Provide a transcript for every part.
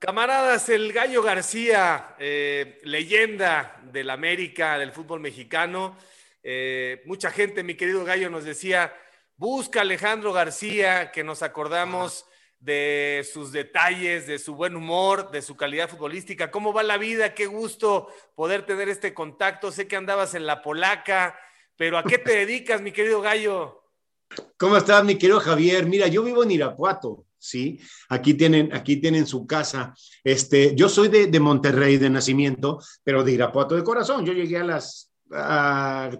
Camaradas, el Gallo García, eh, leyenda del América, del fútbol mexicano. Eh, mucha gente, mi querido Gallo, nos decía, busca Alejandro García, que nos acordamos de sus detalles, de su buen humor, de su calidad futbolística. ¿Cómo va la vida? Qué gusto poder tener este contacto. Sé que andabas en la polaca, pero ¿a qué te dedicas, mi querido Gallo? ¿Cómo estás, mi querido Javier? Mira, yo vivo en Irapuato. ¿Sí? Aquí tienen, aquí tienen su casa. Este, yo soy de, Monterrey de nacimiento, pero de Irapuato de corazón. Yo llegué a las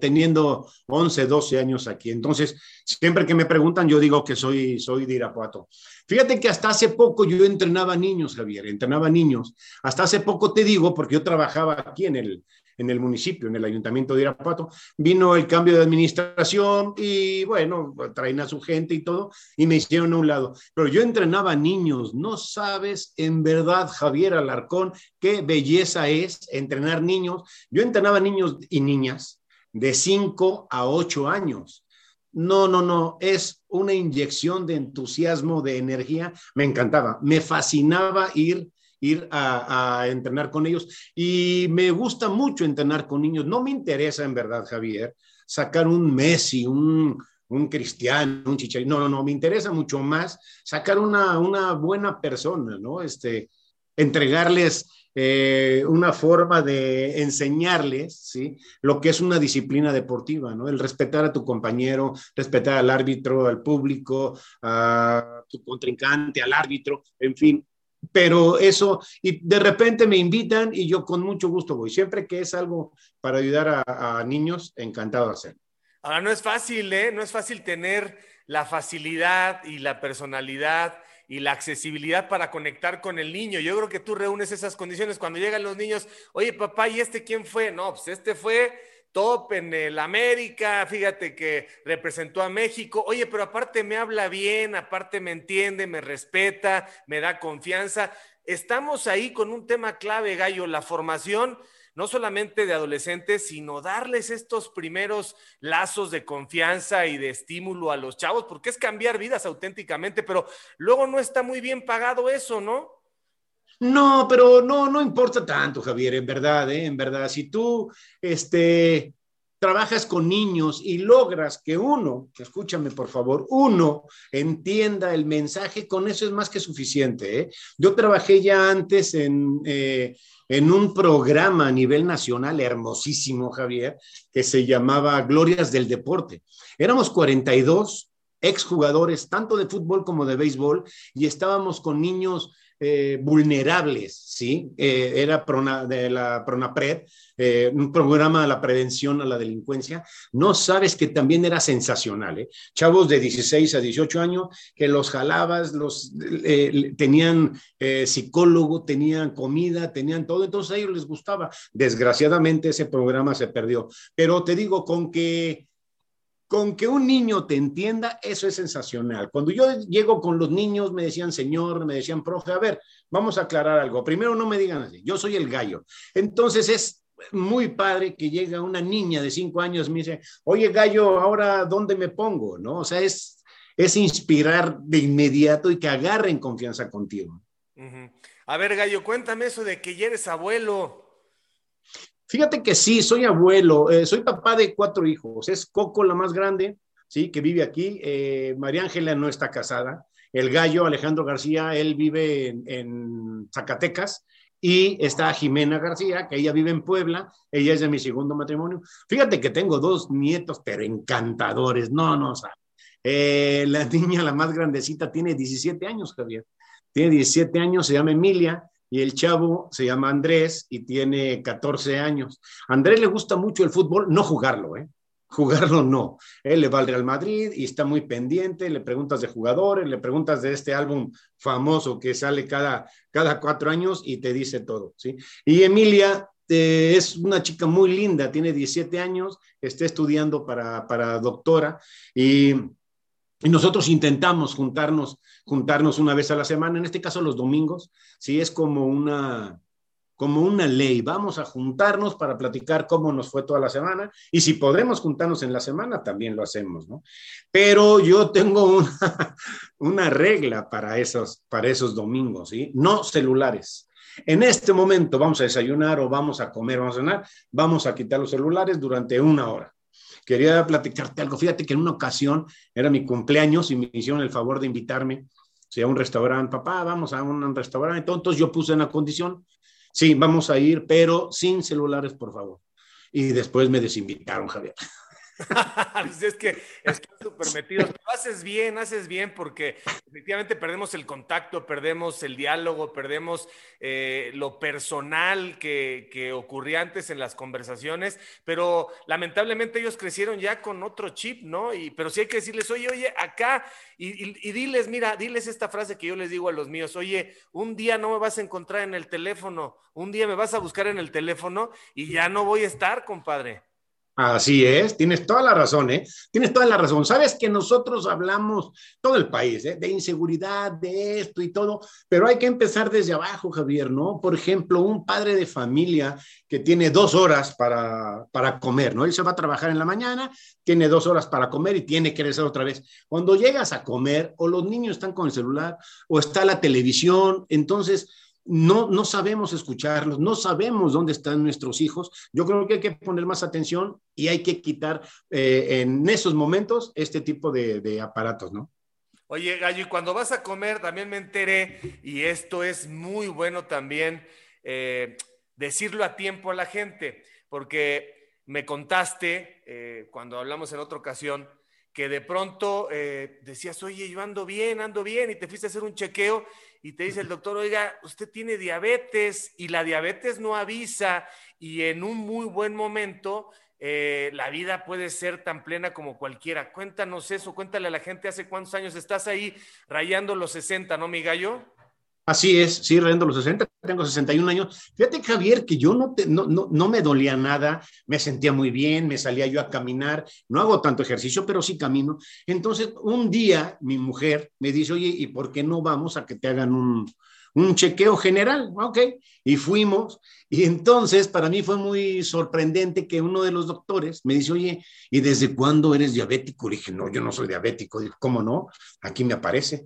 teniendo 11, 12 años aquí. Entonces, siempre que me preguntan, yo digo que soy, soy de Irapuato. Fíjate que hasta hace poco yo entrenaba niños, Javier, entrenaba niños. Hasta hace poco te digo, porque yo trabajaba aquí en el, en el municipio, en el ayuntamiento de Irapuato. Vino el cambio de administración y bueno, traen a su gente y todo y me hicieron a un lado. Pero yo entrenaba niños, no sabes en verdad, Javier Alarcón, qué belleza es entrenar niños. Yo entrenaba niños y niñas de 5 a 8 años. No, no, no, es una inyección de entusiasmo, de energía. Me encantaba, me fascinaba ir ir a, entrenar con ellos. Y me gusta mucho entrenar con niños. No me interesa, en verdad, Javier, sacar un Messi, un, un Cristiano, un Chicharito. No, no, no, me interesa mucho más sacar una, una buena persona, ¿no? Este, entregarles eh, una forma de enseñarles, ¿sí? Lo que es una disciplina deportiva, ¿no? El respetar a tu compañero, respetar al árbitro, al público, a tu contrincante, al árbitro, en fin, pero eso, y de repente me invitan y yo con mucho gusto voy. Siempre que es algo para ayudar a, niños, encantado de hacerlo. Ahora, no es fácil, ¿eh? No es fácil tener la facilidad y la personalidad y la accesibilidad para conectar con el niño. Yo creo que tú reúnes esas condiciones cuando llegan los niños. Oye, papá, ¿y este quién fue? No, pues este fue top en el América, fíjate que representó a México. Oye, pero aparte me habla bien, aparte me entiende, me respeta, me da confianza. Estamos ahí con un tema clave, Gallo, la formación no solamente de adolescentes, sino darles estos primeros lazos de confianza y de estímulo a los chavos, porque es cambiar vidas auténticamente, pero luego no está muy bien pagado eso, ¿no? No, pero no, no importa tanto, Javier, en verdad, ¿eh? en verdad. Si tú este, trabajas con niños y logras que uno, escúchame por favor, uno entienda el mensaje, con eso es más que suficiente. ¿eh? Yo trabajé ya antes en, eh, en un programa a nivel nacional hermosísimo, Javier, que se llamaba Glorias del Deporte. Éramos 42 exjugadores, tanto de fútbol como de béisbol, y estábamos con niños eh, vulnerables, ¿sí? Eh, era de la Pronapred, eh, un programa de la prevención a la delincuencia. No sabes que también era sensacional, ¿eh? Chavos de 16 a 18 años que los jalabas, los tenían psicólogo, tenían comida, tenían todo, entonces a ellos les gustaba. Desgraciadamente ese programa se perdió, pero te digo, con que con que un niño te entienda, eso es sensacional. Cuando yo llego con los niños, me decían señor, me decían profe, a ver, vamos a aclarar algo. Primero no me digan así, yo soy el gallo. Entonces es muy padre que llega una niña de cinco años y me dice, oye gallo, ahora ¿dónde me pongo? ¿No? O sea, es, es inspirar de inmediato y que agarren confianza contigo. A ver, gallo, cuéntame eso de que ya eres abuelo. Fíjate que sí, soy abuelo, eh, soy papá de cuatro hijos. Es Coco la más grande, sí, que vive aquí. Eh, María Ángela no está casada. El gallo Alejandro García, él vive en, Zacatecas. Y está Jimena García, que ella vive en Puebla. Ella es de mi segundo matrimonio. Fíjate que tengo dos nietos, pero encantadores. No, no, o sea, eh, la niña, la más grandecita, tiene 17 años, Javier. Tiene 17 años, se llama Emilia y el chavo se llama Andrés y tiene 14 años. Andrés le gusta mucho el fútbol, no jugarlo, ¿eh? Jugarlo no. Él le va al Real Madrid y está muy pendiente, le preguntas de jugadores, le preguntas de este álbum famoso que sale cada, cada cuatro años y te dice todo, ¿sí? Y Emilia eh, es una chica muy linda, tiene 17 años, está estudiando para, para doctora y y nosotros intentamos juntarnos, juntarnos una vez a la semana, en este caso los domingos, sí es como una, como una ley. Vamos a juntarnos para platicar cómo nos fue toda la semana y si podemos juntarnos en la semana, también lo hacemos, ¿no? Pero yo tengo una, una regla para esos, para esos domingos, ¿sí? No celulares. En este momento vamos a desayunar o vamos a comer, vamos a cenar, vamos a quitar los celulares durante una hora. Quería platicarte algo. Fíjate que en una ocasión era mi cumpleaños y me hicieron el favor de invitarme a un restaurante. Papá, vamos a un restaurante. Entonces yo puse una condición Sí, vamos a ir, pero sin celulares, por favor. Y después me desinvitaron, Javier. Pues es que están súper metidos. Haces bien, haces bien, porque efectivamente perdemos el contacto, perdemos el diálogo, perdemos eh, lo personal que, que, ocurría antes en las conversaciones, pero lamentablemente ellos crecieron ya con otro chip, ¿no? Y, pero sí hay que decirles, oye, oye, acá, y, y diles, mira, diles esta frase que yo les digo a los míos, oye, un día no me vas a encontrar en el teléfono, un día me vas a buscar en el teléfono y ya no voy a estar, compadre. Así es, tienes toda la razón, ¿eh? Tienes toda la razón. Sabes que nosotros hablamos, todo el país, ¿eh? de inseguridad, de esto y todo, pero hay que empezar desde abajo, Javier, ¿no? Por ejemplo, un padre de familia que tiene dos horas para, para comer, ¿no? Él se va a trabajar en la mañana, tiene dos horas para comer y tiene que regresar otra vez. Cuando llegas a comer, o los niños están con el celular, o está la televisión, entonces no, no sabemos escucharlos, no sabemos dónde están nuestros hijos. Yo creo que hay que poner más atención y hay que quitar eh, en esos momentos este tipo de, aparatos, ¿no? Oye, Gallo, y cuando vas a comer, también me enteré, y esto es muy bueno también, eh, decirlo a tiempo a la gente, porque me contaste, eh, cuando hablamos en otra ocasión, que de pronto decías, oye, yo ando bien, ando bien, y te fuiste a hacer un chequeo y te dice el doctor, oiga, usted tiene diabetes y la diabetes no avisa y en un muy buen momento eh, la vida puede ser tan plena como cualquiera. Cuéntanos eso, cuéntale a la gente hace cuántos años estás ahí rayando los 60, ¿no, mi gallo? Así es, sí, rendo los 60, tengo 61 años. Fíjate, Javier, que yo no, no, no, no, me dolía nada, me sentía muy bien, me salía yo a caminar, no hago tanto ejercicio, pero sí camino. Entonces, un día mi mujer me dice, oye, ¿y por qué no vamos a que te hagan un, un chequeo general? Ok, y fuimos. Y entonces, para mí fue muy sorprendente que uno de los doctores me dice, oye, ¿y desde cuándo eres diabético? Le dije, no, yo no soy diabético. Dijo, ¿cómo no? Aquí me aparece.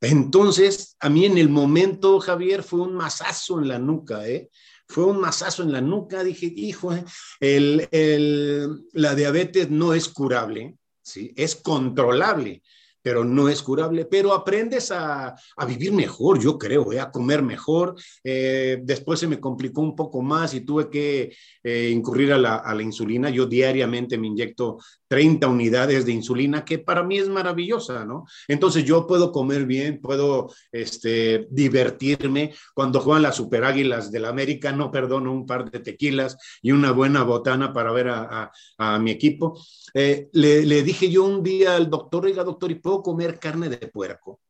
Entonces, a mí en el momento, Javier, fue un masazo en la nuca, ¿eh? Fue un masazo en la nuca, dije, hijo, ¿eh? el, la diabetes no es curable, ¿sí? Es controlable pero no es curable, pero aprendes a, a vivir mejor, yo creo, ¿eh? a comer mejor. Eh, después se me complicó un poco más y tuve que eh, incurrir a la, a la, insulina. Yo diariamente me inyecto 30 unidades de insulina, que para mí es maravillosa, ¿no? Entonces yo puedo comer bien, puedo este, divertirme. Cuando juegan las Super Águilas del América, no perdono un par de tequilas y una buena botana para ver a, a, mi equipo. Le, le, dije yo un día al doctor, oiga doctor, ¿y puedo comer carne de puerco.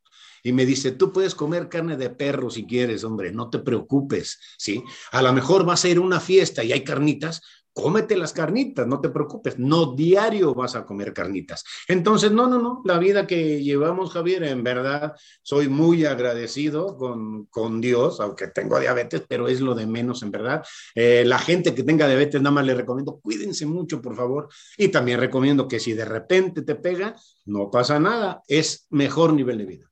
Y me dice, tú puedes comer carne de perro si quieres, hombre, no te preocupes, ¿sí? A lo mejor vas a ir a una fiesta y hay carnitas, cómete las carnitas, no te preocupes, no diario vas a comer carnitas. Entonces, no, no, no, la vida que llevamos, Javier, en verdad, soy muy agradecido con, con Dios, aunque tengo diabetes, pero es lo de menos, en verdad. Eh, la gente que tenga diabetes, nada más le recomiendo, cuídense mucho, por favor, y también recomiendo que si de repente te pega, no pasa nada, es mejor nivel de vida.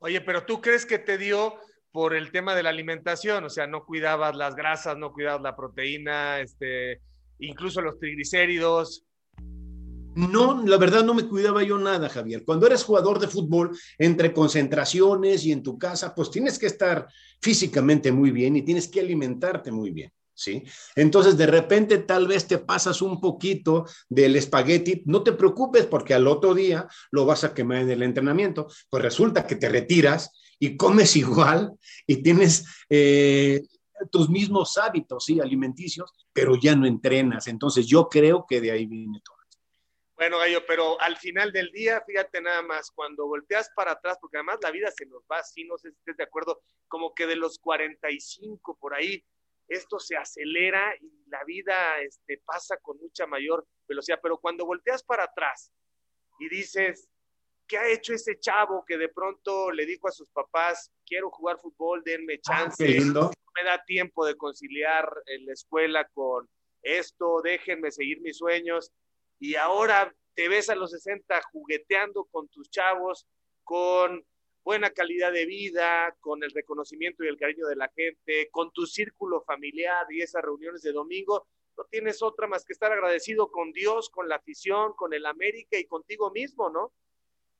Oye, pero tú crees que te dio por el tema de la alimentación, o sea, no cuidabas las grasas, no cuidabas la proteína, este, incluso los triglicéridos. No, la verdad no me cuidaba yo nada, Javier. Cuando eres jugador de fútbol, entre concentraciones y en tu casa, pues tienes que estar físicamente muy bien y tienes que alimentarte muy bien. ¿Sí? Entonces, de repente, tal vez te pasas un poquito del espagueti, no te preocupes porque al otro día lo vas a quemar en el entrenamiento. Pues resulta que te retiras y comes igual y tienes eh, tus mismos hábitos, sí, alimenticios, pero ya no entrenas. Entonces yo creo que de ahí viene todo. Bueno, Gallo, pero al final del día, fíjate nada más, cuando volteas para atrás, porque además la vida se nos va así, no sé si estés de acuerdo, como que de los 45 por ahí, esto se acelera y la vida este, pasa con mucha mayor velocidad, pero cuando volteas para atrás y dices, ¿qué ha hecho ese chavo que de pronto le dijo a sus papás, quiero jugar fútbol, denme ah, chance, me da tiempo de conciliar en la escuela con esto, déjenme seguir mis sueños. Y ahora te ves a los 60 jugueteando con tus chavos, con buena calidad de vida, con el reconocimiento y el cariño de la gente, con tu círculo familiar y esas reuniones de domingo, no tienes otra más que estar agradecido con Dios, con la afición, con el América y contigo mismo, ¿no?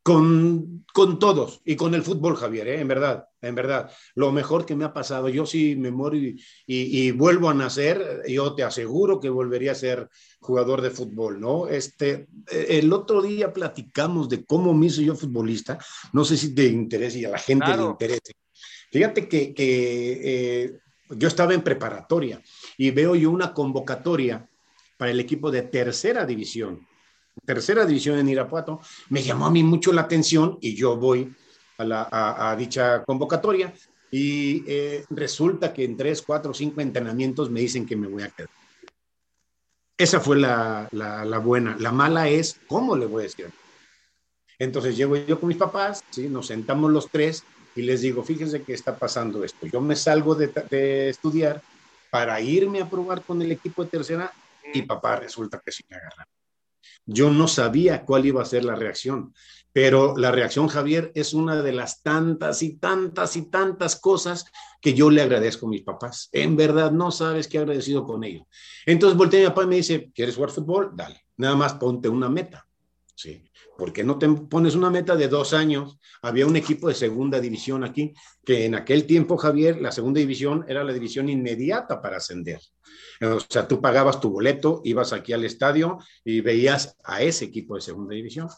Con, con todos y con el fútbol, Javier, ¿eh? en verdad, en verdad. Lo mejor que me ha pasado, yo sí me muero y, y, vuelvo a nacer, yo te aseguro que volvería a ser jugador de fútbol, ¿no? Este, el otro día platicamos de cómo me hice yo futbolista, no sé si te interesa y a la gente le interese. Fíjate que, que eh, yo estaba en preparatoria y veo yo una convocatoria para el equipo de tercera división tercera división en Irapuato, me llamó a mí mucho la atención y yo voy a, la, a, dicha convocatoria y eh, resulta que en tres, cuatro, cinco entrenamientos me dicen que me voy a quedar. Esa fue la, la, la, buena. La mala es, ¿cómo le voy a decir? Entonces llego yo con mis papás, ¿sí? nos sentamos los tres y les digo, fíjense que está pasando esto. Yo me salgo de, de estudiar para irme a probar con el equipo de tercera y papá resulta que sí me agarra. Yo no sabía cuál iba a ser la reacción, pero la reacción, Javier, es una de las tantas y tantas y tantas cosas que yo le agradezco a mis papás. En verdad, no sabes qué agradecido con ellos. Entonces volteé a mi papá y me dice, ¿quieres jugar fútbol? Dale, nada más ponte una meta. Sí. ¿Por qué no te pones una meta de dos años? Había un equipo de segunda división aquí, que en aquel tiempo, Javier, la segunda división era la división inmediata para ascender. O sea, tú pagabas tu boleto, ibas aquí al estadio y veías a ese equipo de segunda división.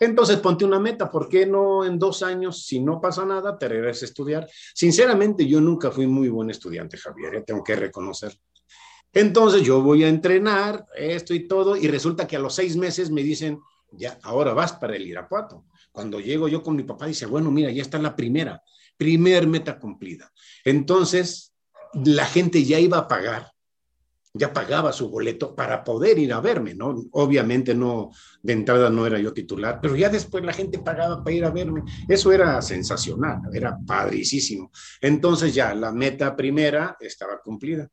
Entonces ponte una meta, ¿por qué no en dos años, si no pasa nada, te regresas a estudiar? Sinceramente, yo nunca fui muy buen estudiante, Javier, ¿eh? tengo que reconocer. Entonces yo voy a entrenar esto y todo, y resulta que a los seis meses me dicen, ya, ahora vas para el Irapuato. Cuando llego yo con mi papá, dice, bueno, mira, ya está la primera, primer meta cumplida. Entonces, la gente ya iba a pagar, ya pagaba su boleto para poder ir a verme, ¿no? Obviamente no, de entrada no era yo titular, pero ya después la gente pagaba para ir a verme. Eso era sensacional, era padricísimo. Entonces ya la meta primera estaba cumplida.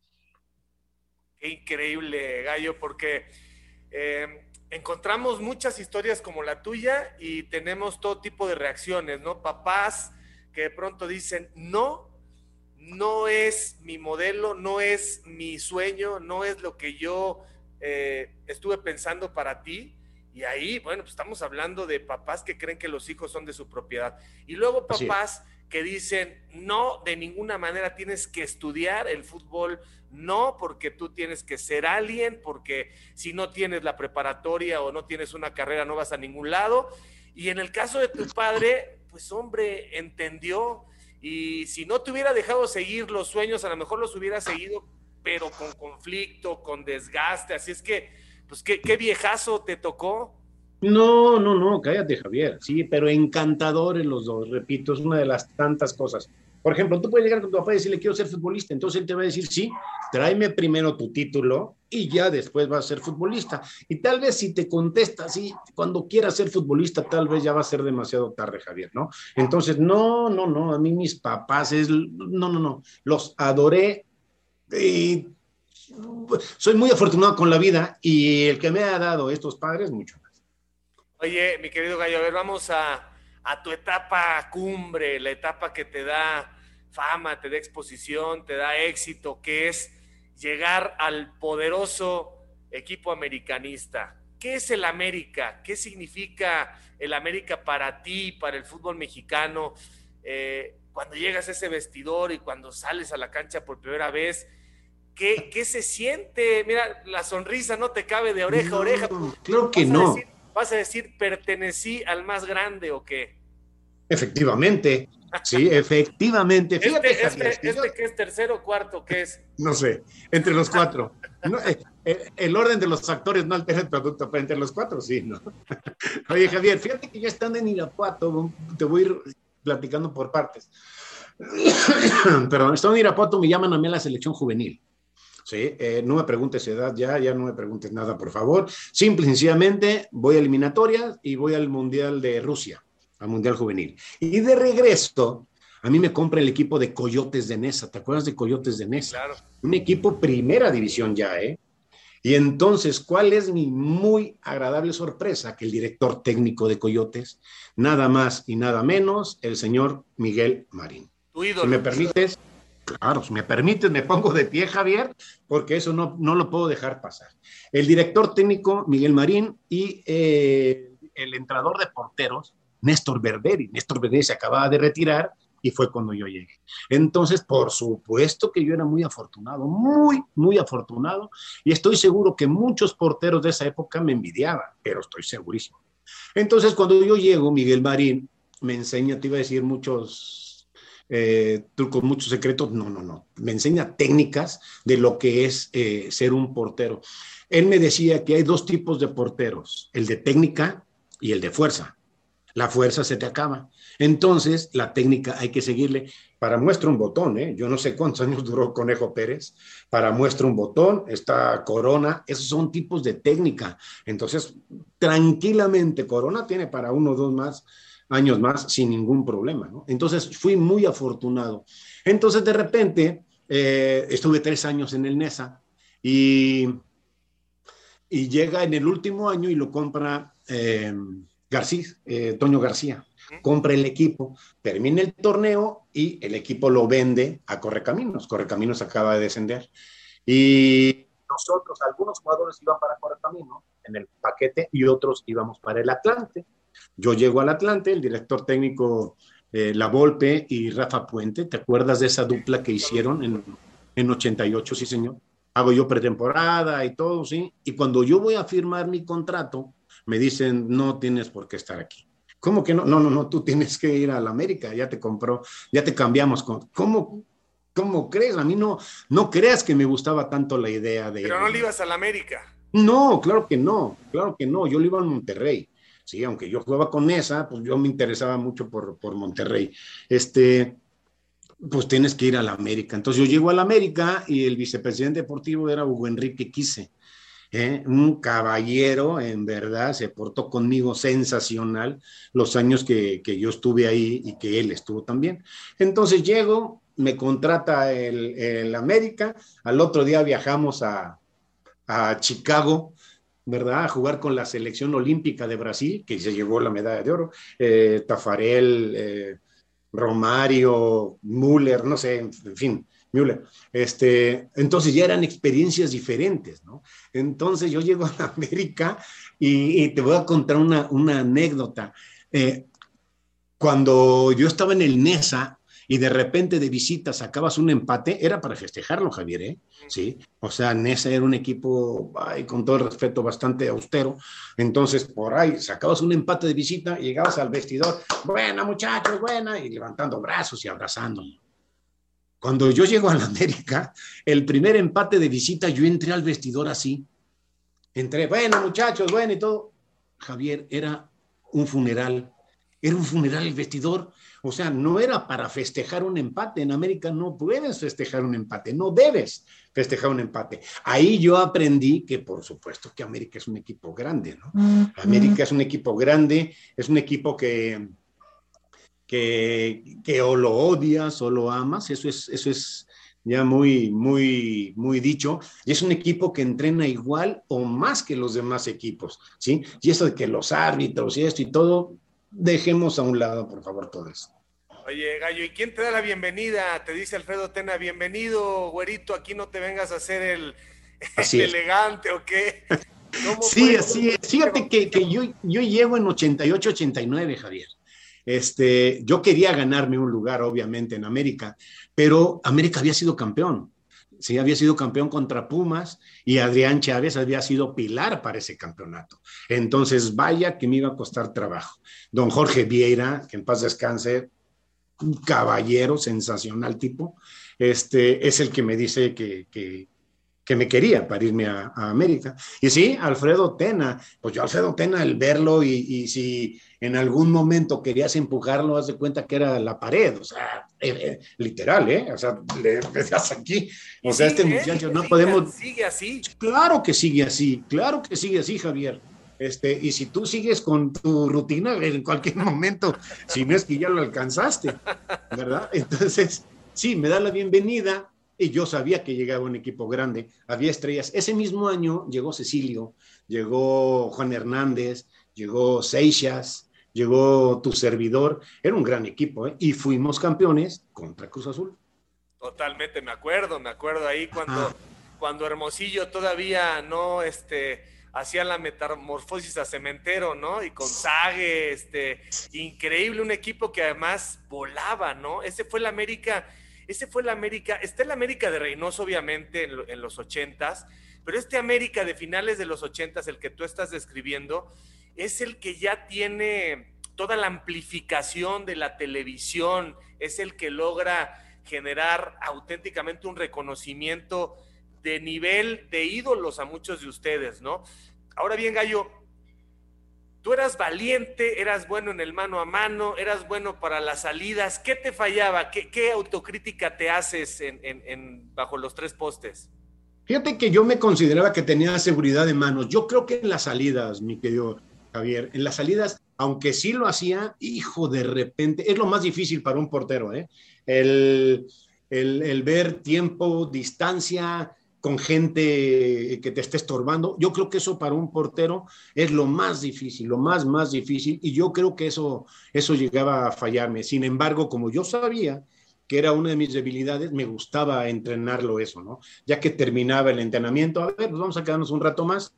Qué increíble, Gallo, porque... Eh encontramos muchas historias como la tuya y tenemos todo tipo de reacciones, ¿no? Papás que de pronto dicen, no, no es mi modelo, no es mi sueño, no es lo que yo eh, estuve pensando para ti. Y ahí, bueno, pues estamos hablando de papás que creen que los hijos son de su propiedad. Y luego papás que dicen, no, de ninguna manera tienes que estudiar el fútbol, no, porque tú tienes que ser alguien, porque si no tienes la preparatoria o no tienes una carrera no vas a ningún lado. Y en el caso de tu padre, pues hombre, entendió y si no te hubiera dejado seguir los sueños, a lo mejor los hubiera seguido, pero con conflicto, con desgaste. Así es que, pues qué, qué viejazo te tocó. No, no, no, cállate, Javier. Sí, pero encantadores los dos, repito, es una de las tantas cosas. Por ejemplo, tú puedes llegar con tu papá y decirle, quiero ser futbolista. Entonces él te va a decir, sí, tráeme primero tu título y ya después vas a ser futbolista. Y tal vez si te contesta así, cuando quieras ser futbolista, tal vez ya va a ser demasiado tarde, Javier, ¿no? Entonces, no, no, no, a mí mis papás es, no, no, no, los adoré y soy muy afortunado con la vida y el que me ha dado estos padres, mucho. Oye, mi querido Gallo, a ver, vamos a, tu etapa cumbre, la etapa que te da fama, te da exposición, te da éxito, que es llegar al poderoso equipo americanista. ¿Qué es el América? ¿Qué significa el América para ti, para el fútbol mexicano? Eh, cuando llegas a ese vestidor y cuando sales a la cancha por primera vez, ¿qué, qué se siente? Mira, la sonrisa no te cabe de oreja a oreja. Creo que no. ¿Vas a decir pertenecí al más grande o qué? Efectivamente, sí, efectivamente. Este, Fíjate, este, este, que es tercero o cuarto, ¿qué es? No sé, entre los cuatro. Eh, eh, el orden de los actores no altera el producto, pero entre los cuatro sí, ¿no? Oye, Javier, fíjate que ya están en Irapuato, te voy a ir platicando por partes. Perdón, están en Irapuato, me llaman a mí a la selección juvenil. ¿Sí? Eh, no me preguntes edad ya, ya no me preguntes nada, por favor. Simple y sencillamente voy a eliminatorias y voy al Mundial de Rusia, al Mundial Juvenil. Y de regreso, a mí me compra el equipo de Coyotes de Nesa. ¿Te acuerdas de Coyotes de Nesa? Claro. Un equipo primera división ya, ¿eh? Y entonces, ¿cuál es mi muy agradable sorpresa? Que el director técnico de Coyotes, nada más y nada menos, el señor Miguel Marín. Tu ídolo. Si me permites, claro, si me permites, me pongo de pie, Javier, porque eso no, no lo puedo dejar pasar. El director técnico, Miguel Marín, y eh, el entrador de porteros, Néstor Berberi. Néstor Berberi se acababa de retirar y fue cuando yo llegué. Entonces, por supuesto que yo era muy afortunado, muy, muy afortunado, y estoy seguro que muchos porteros de esa época me envidiaban, pero estoy segurísimo. Entonces, cuando yo llego, Miguel Marín me enseña, te iba a decir muchos eh, trucos, muchos secretos, no, no, no, me enseña técnicas de lo que es eh, ser un portero. Él me decía que hay dos tipos de porteros, el de técnica y el de fuerza. La fuerza se te acaba. Entonces, la técnica hay que seguirle. Para muestra un botón, ¿eh? yo no sé cuántos años duró Conejo Pérez. Para muestra un botón, está Corona, esos son tipos de técnica. Entonces, tranquilamente, Corona tiene para uno o dos más años más sin ningún problema. ¿no? Entonces, fui muy afortunado. Entonces, de repente, eh, estuve tres años en el NESA y, y llega en el último año y lo compra eh, García, eh, Toño García compra el equipo, termina el torneo y el equipo lo vende a Correcaminos. Correcaminos acaba de descender. Y nosotros, algunos jugadores iban para Correcaminos en el paquete y otros íbamos para el Atlante. Yo llego al Atlante, el director técnico eh, La Volpe y Rafa Puente, ¿te acuerdas de esa dupla que hicieron en, en 88? Sí, señor. Hago yo pretemporada y todo, sí. Y cuando yo voy a firmar mi contrato, me dicen, no tienes por qué estar aquí. ¿Cómo que no? No, no, no, tú tienes que ir a la América, ya te compró, ya te cambiamos. Con, ¿Cómo, ¿Cómo crees? A mí no, no creas que me gustaba tanto la idea de... Pero no le ibas a la América. No, claro que no, claro que no, yo le iba a Monterrey. Sí, aunque yo jugaba con esa, pues yo me interesaba mucho por, por Monterrey. Este, pues tienes que ir a la América. Entonces yo llego a la América y el vicepresidente deportivo era Hugo Enrique Quise. ¿eh? un caballero, en verdad, se portó conmigo sensacional los años que, que, yo estuve ahí y que él estuvo también. Entonces llego, me contrata el, el América, al otro día viajamos a, a, Chicago, ¿verdad? A jugar con la selección olímpica de Brasil, que se llevó la medalla de oro, eh, Tafarel, eh, Romario, Müller, no sé, en fin, Müller. Este, entonces ya eran experiencias diferentes, ¿no? Entonces yo llego a América y, te voy a contar una, una anécdota. Eh, cuando yo estaba en el NESA y de repente de visita sacabas un empate, era para festejarlo, Javier, ¿eh? Sí, o sea, NESA era un equipo, ay, con todo el respeto, bastante austero. Entonces, por ahí sacabas un empate de visita y llegabas al vestidor, buena muchachos, buena, y levantando brazos y abrazándome. Cuando yo llego a la América, el primer empate de visita, yo entré al vestidor así. Entré, bueno, muchachos, bueno y todo. Javier, era un funeral. Era un funeral el vestidor. O sea, no era para festejar un empate. En América no puedes festejar un empate, no debes festejar un empate. Ahí yo aprendí que, por supuesto, que América es un equipo grande, ¿no? América es un equipo grande, es un equipo que, que, que, o lo odias o lo amas, eso es, eso es ya muy, muy, muy dicho, y es un equipo que entrena igual o más que los demás equipos, ¿sí? Y eso de que los árbitros y esto y todo, dejemos a un lado, por favor, todo eso. Oye, Gallo, ¿y quién te da la bienvenida? Te dice Alfredo Tena, bienvenido, güerito, aquí no te vengas a hacer el, el elegante o qué. Sí, así es. Fíjate que, que yo, yo llego en 88, 89, Javier. Este, yo quería ganarme un lugar, obviamente, en América, pero América había sido campeón. Sí, había sido campeón contra Pumas y Adrián Chávez había sido pilar para ese campeonato. Entonces, vaya que me iba a costar trabajo. Don Jorge Vieira, que en paz descanse, un caballero sensacional tipo, este, es el que me dice que, que, me quería para irme a, América. Y sí, Alfredo Tena, pues yo Alfredo Tena, el verlo y, y si en algún momento querías empujarlo, haz de cuenta que era la pared, o sea, eh, eh, literal, ¿eh? O sea, le das aquí, o sea, este muchacho, no sigue, podemos... Sigue así. Claro que sigue así, claro que sigue así, Javier. Este, y si tú sigues con tu rutina, en cualquier momento, si no es que ya lo alcanzaste, ¿verdad? Entonces, sí, me da la bienvenida y yo sabía que llegaba un equipo grande, había estrellas. Ese mismo año llegó Cecilio, llegó Juan Hernández, llegó Seixas, llegó tu servidor, era un gran equipo, ¿eh? y fuimos campeones contra Cruz Azul. Totalmente, me acuerdo, me acuerdo ahí cuando, cuando Hermosillo todavía no este, hacía la metamorfosis a cementero, ¿no? Y con Sague, este, increíble, un equipo que además volaba, ¿no? Ese fue el América, ese fue el América, está el América de Reynoso, obviamente, en, en los ochentas, pero este América de finales de los ochentas, el que tú estás describiendo, es el que ya tiene toda la amplificación de la televisión, es el que logra generar auténticamente un reconocimiento de nivel de ídolos a muchos de ustedes, ¿no? Ahora bien, Gallo, tú eras valiente, eras bueno en el mano a mano, eras bueno para las salidas. ¿Qué te fallaba? ¿Qué, autocrítica te haces en, bajo los tres postes? Fíjate que yo me consideraba que tenía seguridad de manos. Yo creo que en las salidas, mi querido Javier, en las salidas, aunque sí lo hacía, hijo, de repente, es lo más difícil para un portero, ¿eh? El, el, ver tiempo, distancia con gente que te esté estorbando. Yo creo que eso para un portero es lo más difícil, lo más, más difícil, y yo creo que eso, eso llegaba a fallarme. Sin embargo, como yo sabía que era una de mis debilidades, me gustaba entrenarlo eso, ¿no? Ya que terminaba el entrenamiento, a ver, pues vamos a quedarnos un rato más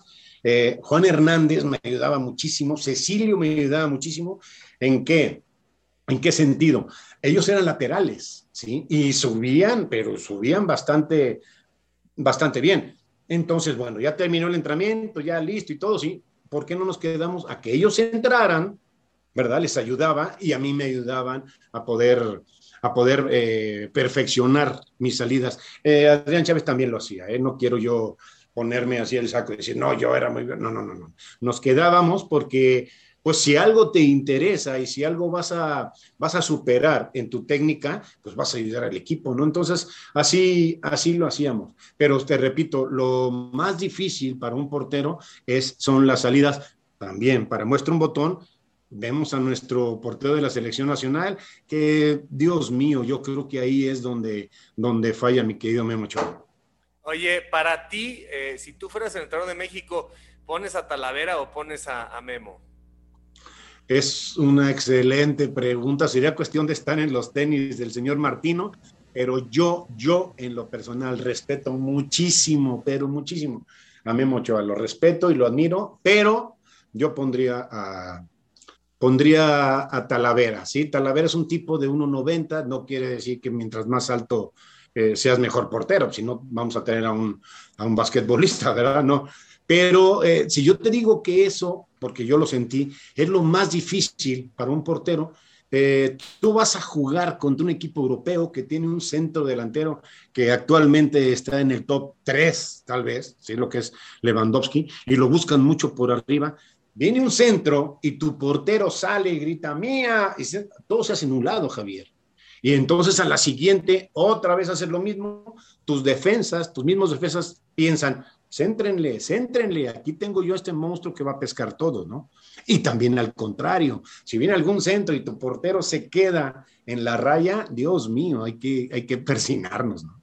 eh, Juan Hernández me ayudaba muchísimo, Cecilio me ayudaba muchísimo. ¿En qué? ¿En qué sentido? Ellos eran laterales, ¿sí? Y subían, pero subían bastante, bastante bien. Entonces, bueno, ya terminó el entrenamiento, ya listo y todo, ¿sí? ¿Por qué no nos quedamos a que ellos entraran, ¿verdad? Les ayudaba y a mí me ayudaban a poder, a poder eh, perfeccionar mis salidas. Eh, Adrián Chávez también lo hacía, ¿eh? No quiero yo ponerme así el saco y decir, no, yo era muy bien. No, no, no, no. Nos quedábamos porque, pues si algo te interesa y si algo vas a, vas a superar en tu técnica, pues vas a ayudar al equipo, ¿no? Entonces, así, así lo hacíamos. Pero te repito, lo más difícil para un portero es, son las salidas también. Para muestra un botón, vemos a nuestro portero de la selección nacional, que Dios mío, yo creo que ahí es donde, donde falla mi querido Memo Chávez. Oye, para ti, eh, si tú fueras el entrenador de México, ¿pones a Talavera o pones a, Memo? Es una excelente pregunta. Sería cuestión de estar en los tenis del señor Martino, pero yo, yo en lo personal respeto muchísimo, pero muchísimo a Memo Ochoa. Lo respeto y lo admiro, pero yo pondría a, pondría a Talavera, ¿sí? Talavera es un tipo de 1.90, no quiere decir que mientras más alto seas mejor portero, si no vamos a tener a un, a un basquetbolista, ¿verdad? No. Pero eh, si yo te digo que eso, porque yo lo sentí, es lo más difícil para un portero, eh, tú vas a jugar contra un equipo europeo que tiene un centro delantero que actualmente está en el top 3, tal vez, ¿sí? lo que es Lewandowski, y lo buscan mucho por arriba. Viene un centro y tu portero sale y grita, mía, y todo se hace lado, Javier. Y entonces a la siguiente, otra vez hacer lo mismo, tus defensas, tus mismos defensas piensan, céntrenle, céntrenle, aquí tengo yo este monstruo que va a pescar todo, ¿no? Y también al contrario, si viene algún centro y tu portero se queda en la raya, Dios mío, hay que, hay que persignarnos, ¿no?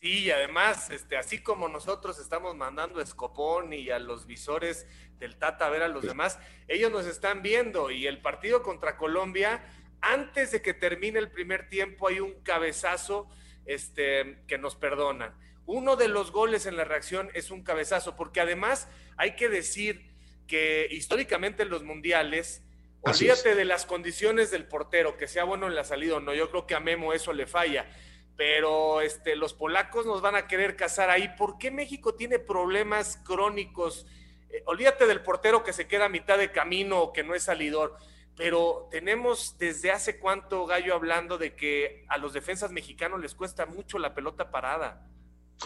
Sí, y además, este, así como nosotros estamos mandando a Escopón y a los visores del Tata a ver a los demás, ellos nos están viendo y el partido contra Colombia antes de que termine el primer tiempo hay un cabezazo este, que nos perdonan. Uno de los goles en la reacción es un cabezazo, porque además hay que decir que históricamente en los mundiales, olvídate de las condiciones del portero, que sea bueno en la salida o no, yo creo que a Memo eso le falla, pero este, los polacos nos van a querer cazar ahí. ¿Por qué México tiene problemas crónicos? Eh, olvídate del portero que se queda a mitad de camino o que no es salidor pero tenemos desde hace cuánto, Gallo, hablando de que a los defensas mexicanos les cuesta mucho la pelota parada.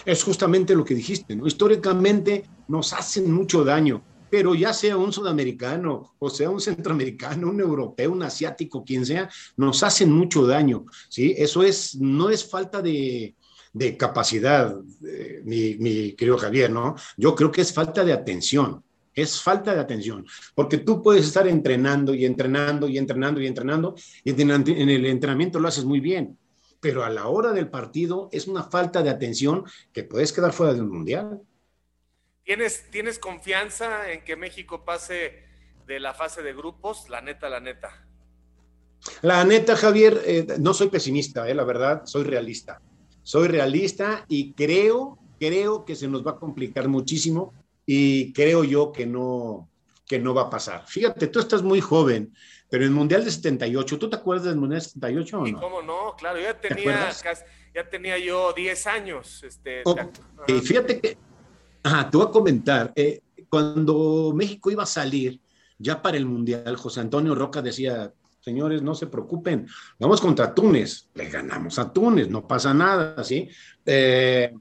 Es justamente lo que dijiste, ¿no? Históricamente nos hacen mucho daño, pero ya sea un sudamericano, o sea un centroamericano, un europeo, un asiático, quien sea, nos hacen mucho daño, ¿sí? Eso es, no es falta de, capacidad, eh, mi, mi querido Javier, ¿no? Yo creo que es falta de atención. Es falta de atención, porque tú puedes estar entrenando y entrenando y entrenando y entrenando, y en el entrenamiento lo haces muy bien, pero a la hora del partido es una falta de atención que puedes quedar fuera del mundial. ¿Tienes, ¿Tienes confianza en que México pase de la fase de grupos? La neta, la neta. La neta, Javier, eh, no soy pesimista, eh, la verdad, soy realista. Soy realista y creo, creo que se nos va a complicar muchísimo y creo yo que no, que no va a pasar. Fíjate, tú estás muy joven, pero en el Mundial de 78, ¿tú te acuerdas del Mundial de 78 o no? cómo no, claro, ya tenía, ya tenía yo 10 años. Este, fíjate que, ajá, te voy a comentar, eh, cuando México iba a salir ya para el Mundial, José Antonio Roca decía, señores, no se preocupen, vamos contra Túnez, le ganamos a Túnez, no pasa nada, ¿sí? Eh,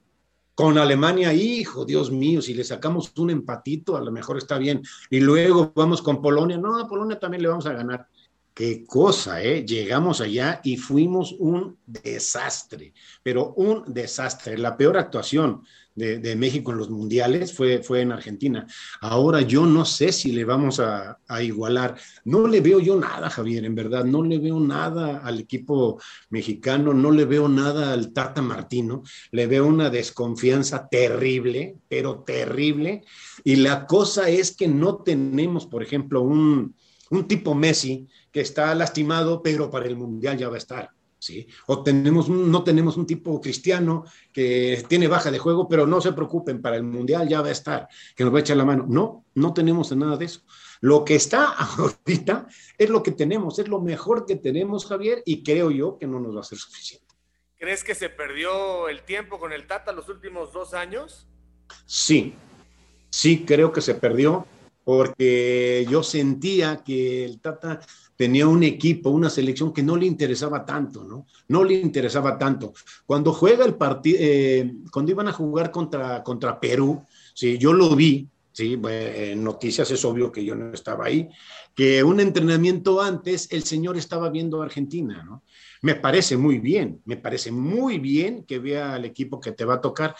con Alemania, hijo, Dios mío, si le sacamos un empatito, a lo mejor está bien. Y luego vamos con Polonia, no, a Polonia también le vamos a ganar. Qué cosa, ¿eh? Llegamos allá y fuimos un desastre, pero un desastre, la peor actuación de, México en los mundiales fue, fue en Argentina. Ahora yo no sé si le vamos a, igualar. No le veo yo nada, Javier, en verdad. No le veo nada al equipo mexicano, no le veo nada al Tata Martino. Le veo una desconfianza terrible, pero terrible. Y la cosa es que no tenemos, por ejemplo, un, un tipo Messi que está lastimado, pero para el mundial ya va a estar. ¿Sí? O tenemos no tenemos un tipo cristiano que tiene baja de juego, pero no se preocupen, para el Mundial ya va a estar, que nos va a echar la mano. No, no tenemos nada de eso. Lo que está ahorita es lo que tenemos, es lo mejor que tenemos, Javier, y creo yo que no nos va a ser suficiente. ¿Crees que se perdió el tiempo con el Tata los últimos dos años? Sí, sí creo que se perdió porque yo sentía que el Tata tenía un equipo, una selección que no le interesaba tanto, ¿no? No le interesaba tanto. Cuando juega el partido, eh, cuando iban a jugar contra, contra Perú, sí, yo lo vi, sí, en noticias es obvio que yo no estaba ahí, que un entrenamiento antes el señor estaba viendo a Argentina, ¿no? Me parece muy bien, me parece muy bien que vea al equipo que te va a tocar,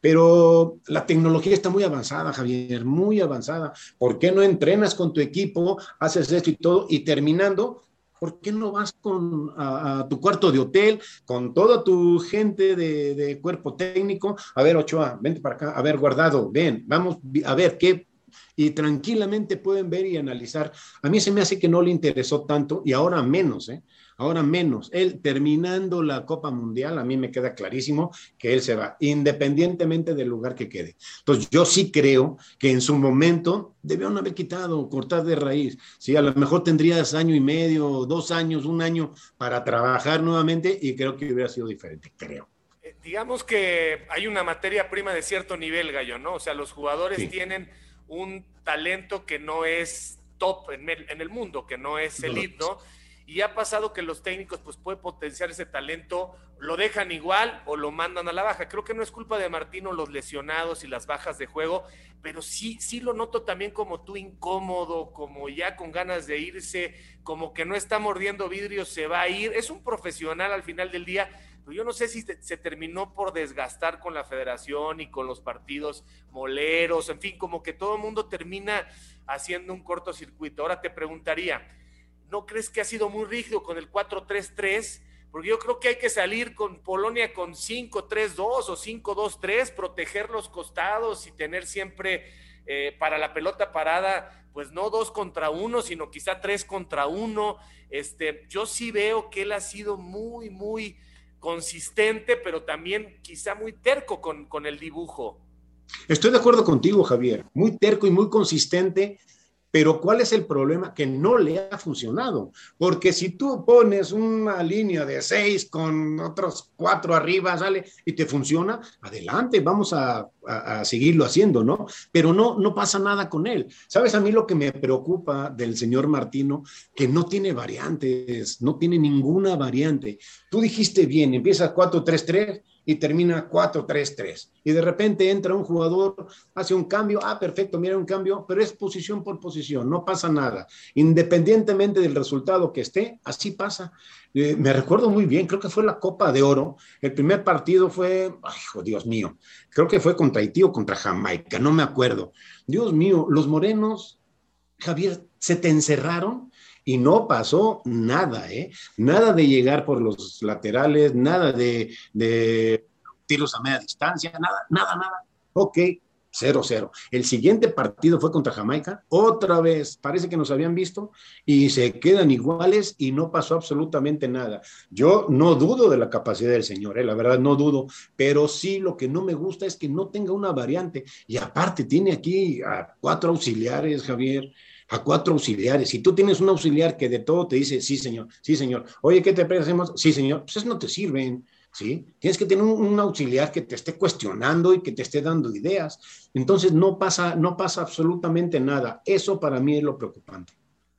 pero la tecnología está muy avanzada, Javier, muy avanzada. ¿Por qué no entrenas con tu equipo, haces esto y todo, y terminando, ¿por qué no vas con, a, tu cuarto de hotel con toda tu gente de, de, cuerpo técnico? A ver, Ochoa, vente para acá, a ver, guardado, ven, vamos a ver qué. Y tranquilamente pueden ver y analizar. A mí se me hace que no le interesó tanto y ahora menos, ¿eh? Ahora menos. Él terminando la Copa Mundial, a mí me queda clarísimo que él se va, independientemente del lugar que quede. Entonces, yo sí creo que en su momento debieron haber quitado, cortar de raíz. Sí, a lo mejor tendrías año y medio, dos años, un año para trabajar nuevamente y creo que hubiera sido diferente, creo. Eh, digamos que hay una materia prima de cierto nivel, Gallo, ¿no? O sea, los jugadores tienen un talento que no es top en el, mundo, que no es elite, ¿no? Y ha pasado que los técnicos pues pueden potenciar ese talento, lo dejan igual o lo mandan a la baja. Creo que no es culpa de Martino los lesionados y las bajas de juego, pero sí, sí lo noto también como tú incómodo, como ya con ganas de irse, como que no está mordiendo vidrio, se va a ir. Es un profesional al final del día, pero yo no sé si se terminó por desgastar con la federación y con los partidos moleros, en fin, como que todo el mundo termina haciendo un cortocircuito. Ahora te preguntaría, ¿no crees que ha sido muy rígido con el 4-3-3? Porque yo creo que hay que salir con Polonia con 5-3-2 o 5-2-3, proteger los costados y tener siempre eh, para la pelota parada, pues no dos contra uno, sino quizá tres contra uno. Este, yo sí veo que él ha sido muy, muy consistente, pero también quizá muy terco con, con el dibujo. Estoy de acuerdo contigo, Javier. Muy terco y muy consistente pero ¿cuál es el problema? Que no le ha funcionado. Porque si tú pones una línea de seis con otros cuatro arriba, sale y te funciona, adelante, vamos a, seguirlo haciendo, ¿no? Pero no, no pasa nada con él. ¿Sabes a mí lo que me preocupa del señor Martino? Que no tiene variantes, no tiene ninguna variante. Tú dijiste bien, empieza 4-3-3 y termina 4-3-3. Y de repente entra un jugador, hace un cambio, ah, perfecto, mira un cambio, pero es posición por posición, no pasa nada. Independientemente del resultado que esté, así pasa. Eh, me recuerdo muy bien, creo que fue la Copa de Oro. El primer partido fue, ay, Dios mío, creo que fue contra Haití o contra Jamaica, no me acuerdo. Dios mío, los morenos, Javier, se te encerraron y no pasó nada, ¿eh? Nada de llegar por los laterales, nada de, tiros a media distancia, nada, nada, nada. Ok, 0-0. El siguiente partido fue contra Jamaica, otra vez, parece que nos habían visto y se quedan iguales y no pasó absolutamente nada. Yo no dudo de la capacidad del señor, ¿eh? la verdad no dudo, pero sí lo que no me gusta es que no tenga una variante y aparte tiene aquí a cuatro auxiliares, Javier, a cuatro auxiliares. Si tú tienes un auxiliar que de todo te dice, sí, señor, sí, señor, oye, ¿qué te hacemos? Sí, señor, pues no te sirven. ¿Sí? Tienes que tener un, auxiliar que te esté cuestionando y que te esté dando ideas. Entonces no pasa, no pasa absolutamente nada. Eso para mí es lo preocupante.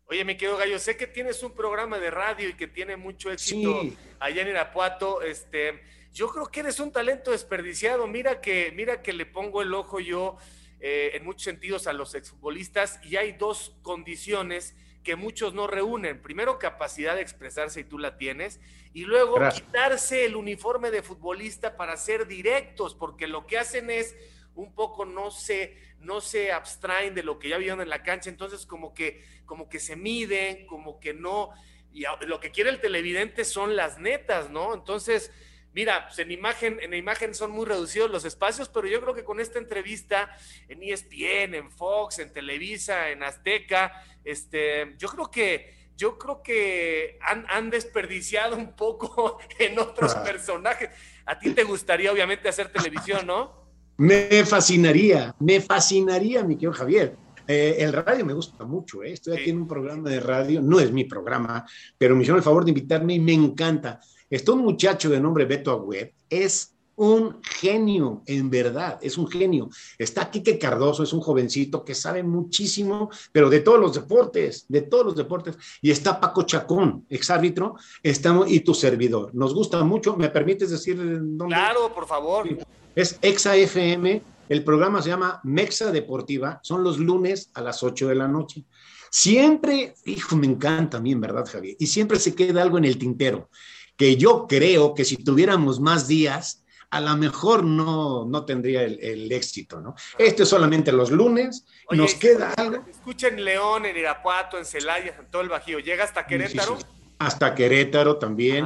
Oye, mi querido Gallo, sé que tienes un programa de radio y que tiene mucho éxito allá en Irapuato. Este, yo creo que eres un talento desperdiciado. Mira que, mira que le pongo el ojo yo eh, en muchos sentidos a los exfutbolistas y hay dos condiciones que muchos no reúnen. Primero, capacidad de expresarse y tú la tienes. Y luego, quitarse el uniforme de futbolista para ser directos, porque lo que hacen es un poco no se, no se abstraen de lo que ya vieron en la cancha. Entonces, como que, como que se miden, como que no. Y lo que quiere el televidente son las netas, ¿no? Entonces, Mira, pues en imagen, en imagen son muy reducidos los espacios, pero yo creo que con esta entrevista en ESPN, en Fox, en Televisa, en Azteca, este, yo creo que yo creo que han, desperdiciado un poco en otros ah. personajes. A ti te gustaría, obviamente, hacer televisión, ¿no? Me fascinaría, me fascinaría, mi querido Javier. Eh, el radio me gusta mucho, ¿eh? estoy aquí en un programa de radio, no es mi programa, pero me hicieron el favor de invitarme y me encanta. Está un muchacho de nombre Beto Agüed, es un genio, en verdad, es un genio. Está Quique Cardoso, es un jovencito que sabe muchísimo, pero de todos los deportes, de todos los deportes. Y está Paco Chacón, exárbitro, estamos, y tu servidor. Nos gusta mucho, ¿me permites decir dónde? Claro, por favor. Es Exa FM, el programa se llama Mexa Deportiva, son los lunes a las 8 de la noche. Siempre, hijo, me encanta a mí, en verdad, Javier, y siempre se queda algo en el tintero que yo creo que si tuviéramos más días, a lo mejor no, no tendría el, éxito, ¿no? Esto es solamente los lunes, nos queda algo. Escucha en León, en Irapuato, en Celaya, en todo el Bajío, ¿llega hasta Querétaro? Hasta Querétaro también.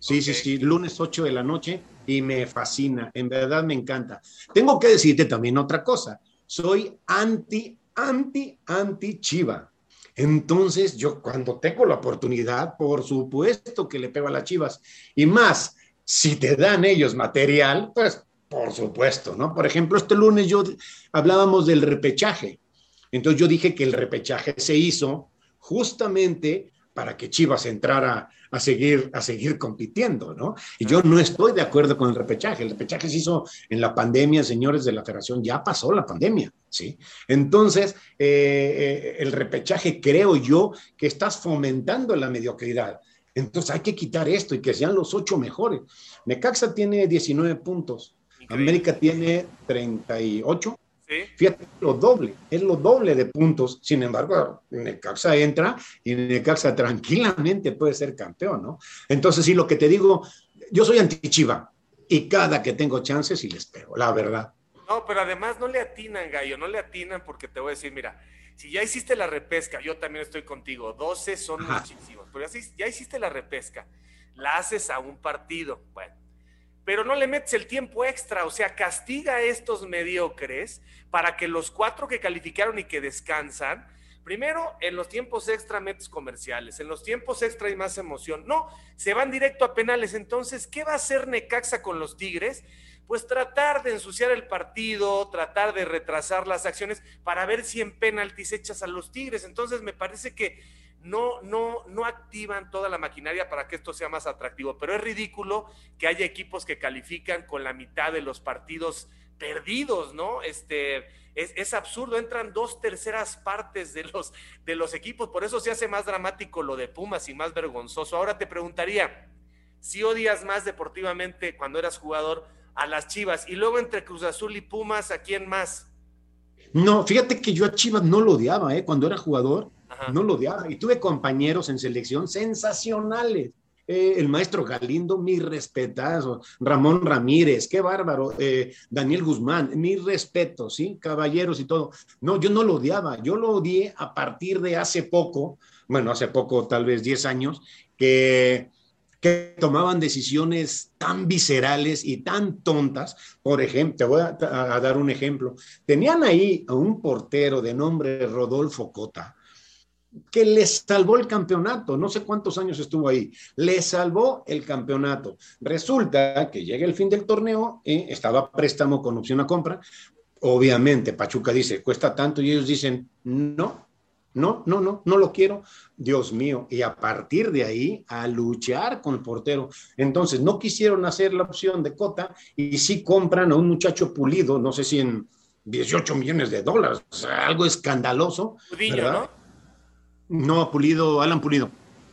sí, sí, sí, lunes 8 de la noche y me fascina, en verdad me encanta. Tengo que decirte también otra cosa, soy anti, anti, anti Chiva. Entonces, yo cuando tengo la oportunidad, por supuesto que le pego a las chivas. Y más, si te dan ellos material, pues por supuesto, ¿no? Por ejemplo, este lunes yo hablábamos del repechaje. Entonces yo dije que el repechaje se hizo justamente para que Chivas entrara a seguir, a seguir compitiendo, ¿no? Y yo no estoy de acuerdo con el repechaje. El repechaje se hizo en la pandemia, señores de la federación, ya pasó la pandemia, ¿sí? Entonces, eh, eh, el repechaje creo yo que estás fomentando la mediocridad. Entonces hay que quitar esto y que sean los ocho mejores. Necaxa tiene 19 puntos, América tiene 38, Fíjate, lo doble, es lo doble de puntos. Sin embargo, Necaxa entra y Necaxa tranquilamente puede ser campeón, ¿no? Entonces, sí, lo que te digo, yo soy anti-Chiva y cada que tengo chances sí les pego, la verdad. No, pero además no le atinan, Gallo, no le atinan porque te voy a decir, mira, si ya hiciste la repesca, yo también estoy contigo, 12 son muchísimos, pero ya hiciste la repesca, la haces a un partido, bueno pero no le metes el tiempo extra, o sea, castiga a estos mediocres para que los cuatro que calificaron y que descansan, primero en los tiempos extra metes comerciales, en los tiempos extra hay más emoción. No, se van directo a penales. Entonces, ¿qué va a hacer Necaxa con los Tigres? Pues tratar de ensuciar el partido, tratar de retrasar las acciones para ver si en penaltis echas a los Tigres. Entonces, me parece que no, no, no activan toda la maquinaria para que esto sea más atractivo. Pero es ridículo que haya equipos que califican con la mitad de los partidos perdidos, ¿no? Este, es, absurdo, entran dos terceras partes de los, de los equipos, por eso se hace más dramático lo de Pumas y más vergonzoso. Ahora te preguntaría, si odias más deportivamente cuando eras jugador a las Chivas. Y luego entre Cruz Azul y Pumas, ¿a quién más? No, fíjate que yo a Chivas no lo odiaba, ¿eh? Cuando era jugador, no lo odiaba. Y tuve compañeros en selección sensacionales. Eh, el maestro Galindo, mi respetazo. Ramón Ramírez, qué bárbaro. Eh, Daniel Guzmán, mi respeto, ¿sí? Caballeros y todo. No, yo no lo odiaba. Yo lo odié a partir de hace poco, bueno, hace poco, tal vez 10 años, que que tomaban decisiones tan viscerales y tan tontas. Por ejemplo, te voy a, dar un ejemplo. Tenían ahí a un portero de nombre Rodolfo Cota, que les salvó el campeonato. No sé cuántos años estuvo ahí. Le salvó el campeonato. Resulta que llega el fin del torneo, eh, estaba préstamo con opción a compra. Obviamente, Pachuca dice, cuesta tanto y ellos dicen, no, no, no, no, no lo quiero. Dios mío. Y a partir de ahí, a luchar con el portero. Entonces, no quisieron hacer la opción de Cota y sí compran a un muchacho pulido, no sé si en 18 millones de dólares, algo escandaloso. Pudillo, ¿no? No, Pulido, Alan Pulido.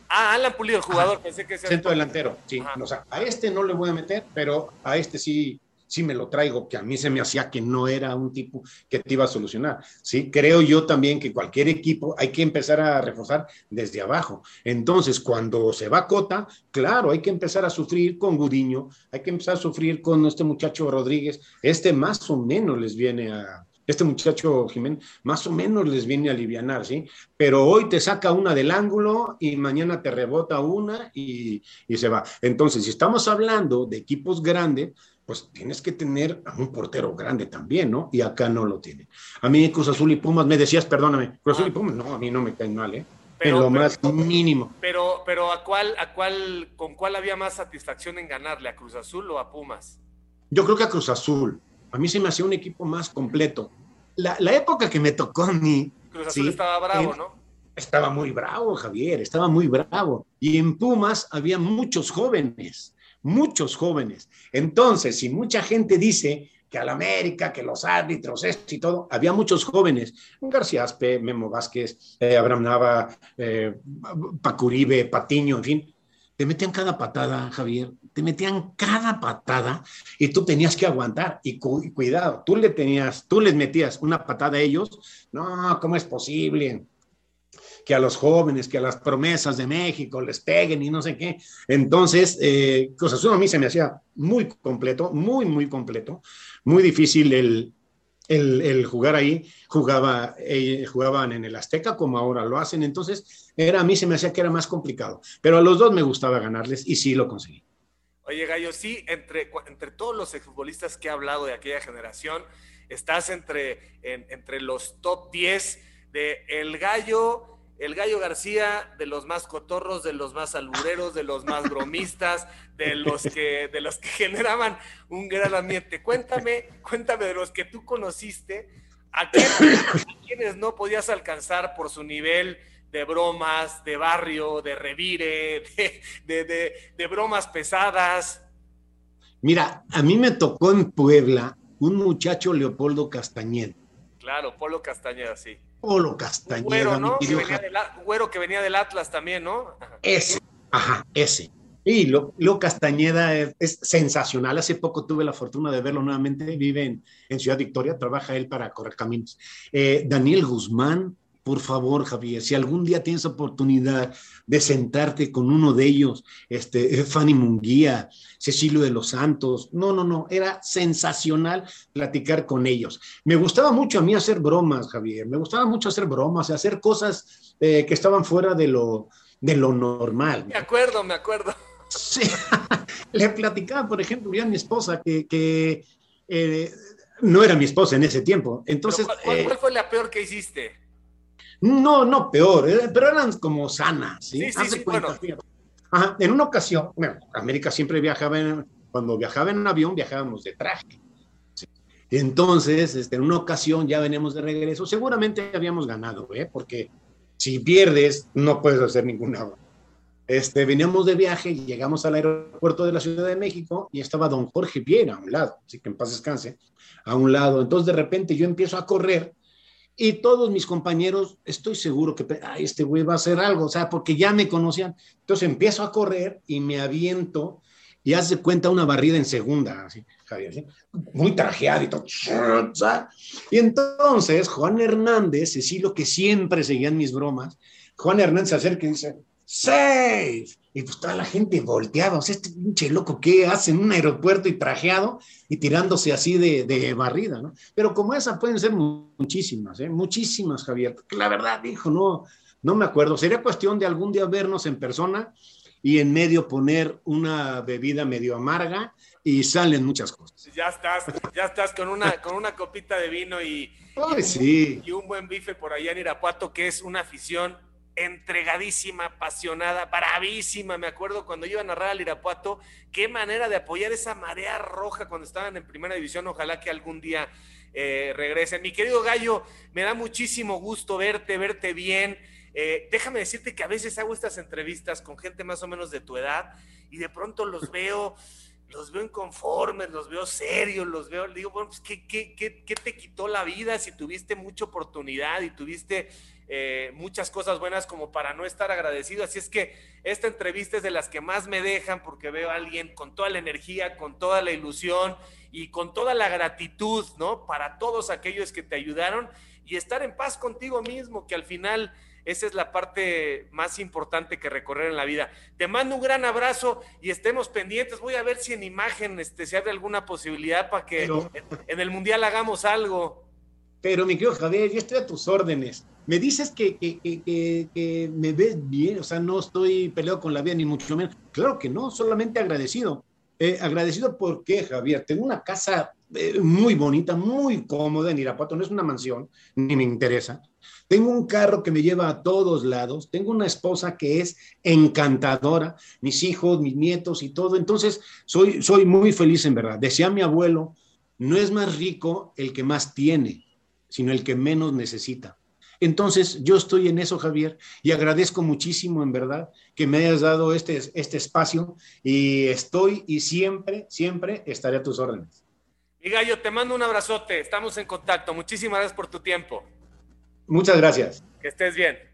Ah, Alan Pulido, el jugador, pensé que Centro delantero, sí. O sea, a este no le voy a meter, pero a este sí sí me lo traigo, que a mí se me hacía que no era un tipo que te iba a solucionar. Sí, creo yo también que cualquier equipo hay que empezar a reforzar desde abajo. Entonces, cuando se va Cota, claro, hay que empezar a sufrir con Gudiño, hay que empezar a sufrir con este muchacho Rodríguez. Este más o menos les viene a, este muchacho Jiménez más o menos les viene a aliviar, ¿sí? Pero hoy te saca una del ángulo y mañana te rebota una y, y, se va. Entonces, si estamos hablando de equipos grandes, pues tienes que tener a un portero grande también, ¿no? Y acá no lo tienen. A mí Cruz Azul y Pumas, me decías, perdóname, Cruz Azul y ah. Pumas, no, a mí no me caen mal, ¿eh? Pero, en lo más mínimo. Pero, pero ¿a cuál, a cuál, con cuál había más satisfacción en ganarle, a Cruz Azul o a Pumas? Yo creo que a Cruz Azul. A mí se me hacía un equipo más completo. La, época que me tocó a mí. Cruz Azul estaba bravo, ¿no? Estaba muy bravo, Javier, estaba muy bravo. Y en Pumas había muchos jóvenes muchos jóvenes. Entonces, si mucha gente dice que al América, que los árbitros, esto y todo, había muchos jóvenes, García Aspe, Memo Vázquez, eh, Abraham Nava, eh, Pacuribe, Patiño, en fin, te metían cada patada, Javier, te metían cada patada y tú tenías que aguantar y, y, cuidado, tú le tenías, tú les metías una patada a ellos, no, ¿cómo es posible? Que a los jóvenes, que a las promesas de México les peguen y no sé qué. Entonces, eh, Cruz a mí se me hacía muy completo, muy, muy completo, muy difícil el, el, jugar ahí. Jugaba, eh, jugaban en el Azteca como ahora lo hacen, entonces era, a mí se me hacía que era más complicado, pero a los dos me gustaba ganarles y sí lo conseguí. Oye, Gallo, sí, entre, entre todos los exfutbolistas que he hablado de aquella generación, estás entre, entre los top 10 de El Gallo, el Gallo García, de los más cotorros, de los más albureros, de los más bromistas, de los que, de los que generaban un gran ambiente. Cuéntame, cuéntame de los que tú conociste, a, quienes no podías alcanzar por su nivel de bromas, de barrio, de revire, de, bromas pesadas. Mira, a mí me tocó en Puebla un muchacho Leopoldo Castañeda. Claro, Polo Castañeda, sí. Polo Castañeda. Güero, ¿no? Que venía del, güero que venía del Atlas también, ¿no? Ese, ajá, ese. Y lo, Castañeda es, sensacional. Hace poco tuve la fortuna de verlo nuevamente. Vive en, Ciudad Victoria, trabaja él para correr caminos. Eh, Daniel Guzmán, por favor, Javier, si algún día tienes oportunidad de sentarte con uno de ellos, este, Fanny Munguía, Cecilio de los Santos, no, no, no, era sensacional platicar con ellos. Me gustaba mucho a mí hacer bromas, Javier, me gustaba mucho hacer bromas, hacer cosas eh, que estaban fuera de lo, de lo normal. Me acuerdo, me acuerdo. Sí, le platicaba, por ejemplo, a mi esposa que, eh, no era mi esposa en ese tiempo. Entonces, ¿Cuál, eh, fue la peor que hiciste? No, no, peor, eh, pero eran como sanas, ¿sí? sí, sí, bueno. Ajá, en una ocasión, bueno, América siempre viajaba, en, cuando viajaba en avión, viajábamos de traje. Entonces, este, en una ocasión ya venimos de regreso, seguramente habíamos ganado, ¿eh? porque si pierdes, no puedes hacer ninguna. Este, veníamos de viaje llegamos al aeropuerto de la Ciudad de México y estaba don Jorge Viera a un lado, así que en paz descanse, a un lado. Entonces, de repente yo empiezo a correr y todos mis compañeros, estoy seguro que este güey va a hacer algo, o sea, porque ya me conocían. Entonces empiezo a correr y me aviento y hace cuenta una barrida en segunda, así, Javier, muy trajeado y todo. Y entonces Juan Hernández, Cecilio, que siempre seguían mis bromas, Juan Hernández se acerca y dice, ¡Safe! Y pues toda la gente volteaba, o sea, este pinche loco, ¿qué hace en un aeropuerto y trajeado y tirándose así de, de barrida, ¿no? Pero como esa pueden ser muchísimas, ¿eh? Muchísimas, Javier. La verdad, dijo, no, no me acuerdo. Sería cuestión de algún día vernos en persona y en medio poner una bebida medio amarga y salen muchas cosas. Ya estás, ya estás con una, con una copita de vino y, sí. y un buen bife por allá en Irapuato, que es una afición entregadísima, apasionada, bravísima. Me acuerdo cuando iba a narrar al Irapuato, qué manera de apoyar esa marea roja cuando estaban en primera división. Ojalá que algún día eh, regresen. Mi querido Gallo, me da muchísimo gusto verte, verte bien. Eh, déjame decirte que a veces hago estas entrevistas con gente más o menos de tu edad y de pronto los veo, los veo inconformes, los veo serios, los veo, digo, bueno, pues ¿qué, qué, qué, qué te quitó la vida si tuviste mucha oportunidad y tuviste eh, muchas cosas buenas como para no estar agradecido? Así es que esta entrevista es de las que más me dejan porque veo a alguien con toda la energía, con toda la ilusión y con toda la gratitud, ¿no? Para todos aquellos que te ayudaron y estar en paz contigo mismo, que al final esa es la parte más importante que recorrer en la vida. Te mando un gran abrazo y estemos pendientes. Voy a ver si en imagen este, se abre alguna posibilidad para que en, el Mundial hagamos algo. Pero, mi querido Javier, yo estoy a tus órdenes. Me dices que, que, me ves bien, o sea, no estoy peleado con la vida, ni mucho menos. Claro que no, solamente agradecido. Eh, agradecido porque, Javier, tengo una casa eh, muy bonita, muy cómoda en Irapuato, no es una mansión, ni me interesa. Tengo un carro que me lleva a todos lados, tengo una esposa que es encantadora, mis hijos, mis nietos y todo. Entonces, soy, soy muy feliz en verdad. Decía mi abuelo, no es más rico el que más tiene, sino el que menos necesita. Entonces, yo estoy en eso, Javier, y agradezco muchísimo, en verdad, que me hayas dado este, este espacio y estoy y siempre, siempre estaré a tus órdenes. Y Gallo, te mando un abrazote, estamos en contacto. Muchísimas gracias por tu tiempo. Muchas gracias. Que estés bien.